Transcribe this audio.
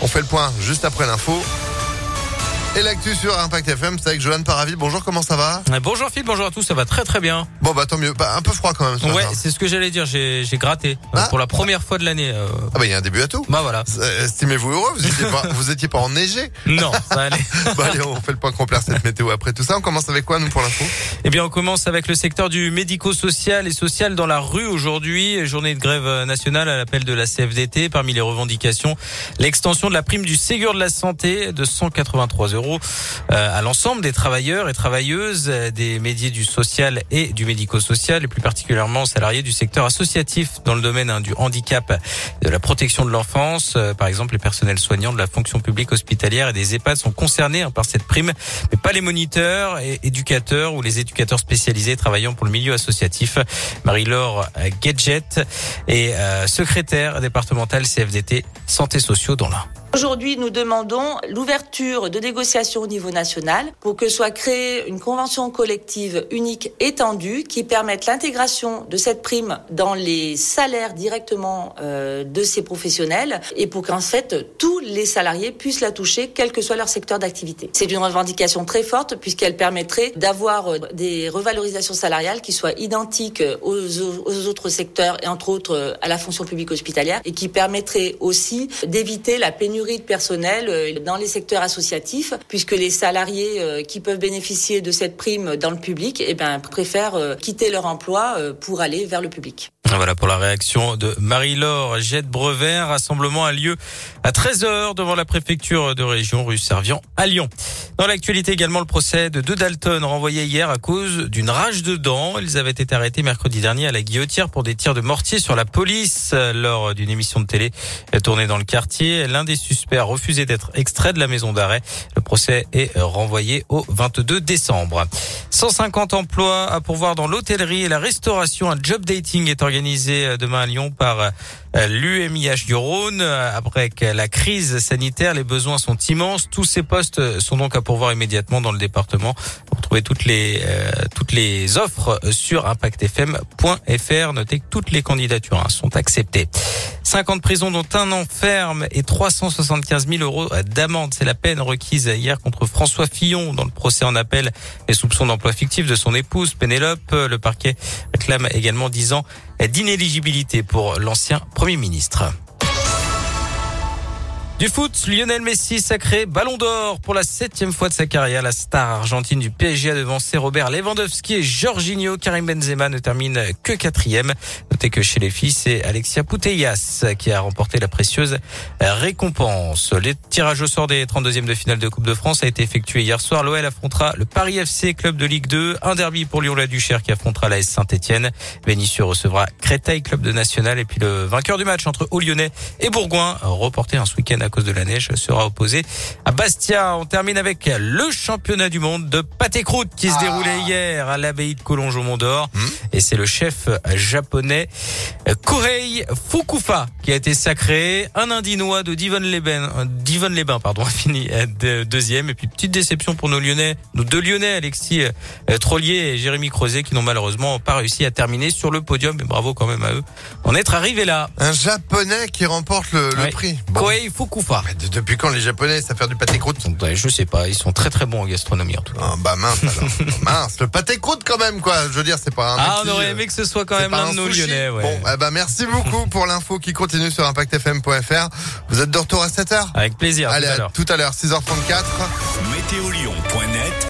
On fait le point juste après l'info. Et l'actu sur Impact FM, c'est avec Johan Paravi. Bonjour, comment ça va Bonjour Phil, bonjour à tous, ça va très très bien. Bon bah tant mieux. Bah, un peu froid quand même. ce Ouais, c'est ce que j'allais dire, j'ai j'ai gratté euh, Ah. pour la première fois de l'année. euh, Ah bah il y a un début à tout. Bah voilà. Euh, Estimez-vous heureux, vous étiez pas, vous étiez pas enneigé. Non, ça allait. Bah allez, on fait le point complet cette météo après tout ça. On commence avec quoi nous pour l'info Eh bien, on commence avec le secteur du médico-social et social dans la rue aujourd'hui. Journée de grève nationale à l'appel de la CFDT. Parmi les revendications, l'extension de la prime du Ségur de la santé de 183 euros euh, à l'ensemble des travailleurs et travailleuses euh, des métiers du social et du médico-social, et plus particulièrement salariés du secteur associatif dans le domaine hein, du handicap, de la protection de l'enfance. Euh, par exemple, les personnels soignants de la fonction publique hospitalière et des EHPAD sont concernés hein, par cette prime, mais pas les moniteurs et éducateurs ou les éducateurs spécialisés travaillant pour le milieu associatif. Marie-Laure Gadget est secrétaire départementale CFDT Santé Sociaux dans l'Ain. Aujourd'hui, nous demandons l'ouverture de négociations au niveau national pour que soit créée une convention collective unique étendue qui permette l'intégration de cette prime dans les salaires directement euh, de ces professionnels et pour qu'en fait tous les salariés puissent la toucher, quel que soit leur secteur d'activité. C'est une revendication très forte puisqu'elle permettrait d'avoir euh, des revalorisations salariales qui soient identiques aux, autres secteurs et entre autres euh, à la fonction publique hospitalière et qui permettrait aussi d'éviter la pénurie de personnel euh, dans les secteurs associatifs, puisque les salariés euh, qui peuvent bénéficier de cette prime dans le public, eh ben, préfèrent euh, quitter leur emploi pour aller vers le public. Voilà pour la réaction de Marie-Laure Jette-Brevin. Rassemblement a lieu à 13h devant la préfecture de région rue Servian à Lyon. Dans l'actualité également, le procès de deux Dalton renvoyé hier à cause d'une rage de dents. Ils avaient été arrêtés mercredi dernier à la Guillotière pour des tirs de mortier sur la police lors d'une émission de télé tournée dans le quartier. L'un des suspects a refusé d'être extrait de la maison d'arrêt. Le procès est renvoyé au 22 décembre. 150 emplois à pourvoir dans l'hôtellerie et la restauration. Un job dating est organisé euh, demain à Lyon par euh, l'UMIH du Rhône. Euh, Après la crise sanitaire, les besoins sont immenses. Tous ces postes sont donc à pourvoir immédiatement dans le département. Vous retrouvez toutes les toutes les offres sur impactfm.fr. Notez que toutes les candidatures hein, sont acceptées. 50 prisons dont un an ferme et 375 000 euros d'amende. C'est la peine requise hier contre François Fillon dans le procès en appel les soupçons d'emploi fictif de son épouse Pénélope. Le parquet réclame également 10 ans d'inéligibilité pour l'ancien Premier ministre. Du foot, Lionel Messi sacré Ballon d'Or pour la septième fois de sa carrière. La star argentine du PSG a devancé Robert Lewandowski et Jorginho. Karim Benzema ne termine que quatrième. Notez que chez les filles, c'est Alexia Putellas qui a remporté la précieuse récompense. Les tirages au sort des 32e de finale de Coupe de France a été effectué hier soir. L'OL affrontera le Paris FC, club de Ligue 2. Un derby pour Lyon-la-Duchère qui affrontera la S Saint-Etienne. Vénissieux recevra Créteil, club de national. Et puis le vainqueur du match entre Haut-Lyonnais et Bourgoin, reporté un ce week-end cause de la neige, sera opposé à Bastia. On termine avec le championnat du monde de pâté croûte qui se Ah. déroulait hier à l'abbaye de Collonges au Mont d'Or. Hmm. Et c'est le chef japonais euh, Korei Fukufa qui a été sacré. Un Indinois de Divonne-les-Bains, euh, Divonne-les-Bains, pardon, a fini euh, de- deuxième. Et puis petite déception pour nos Lyonnais, nos deux Lyonnais, Alexis Trollier et Jérémy Crozet, qui n'ont malheureusement pas réussi à terminer sur le podium. Mais bravo quand même à eux en être arrivés là. Un japonais qui remporte le, le Ouais. prix. Bon. Koei Fukufa. Mais depuis quand les japonais savent faire du pâté croûte? Ouais, je sais pas, ils sont très très bons en gastronomie en tout cas. Ah, Bah mince alors. mince, le pâté croûte quand même quoi. Je veux dire, c'est pas un. Ah, on aurait euh, aimé que ce soit quand même l'un un de nos. Lyonnais. Ouais. Bon, eh ben merci beaucoup pour l'info qui continue sur impactfm.fr. Vous êtes de retour à 7h Avec plaisir. Allez, tout à à l'heure. tout à l'heure, 6h34. Météolion.net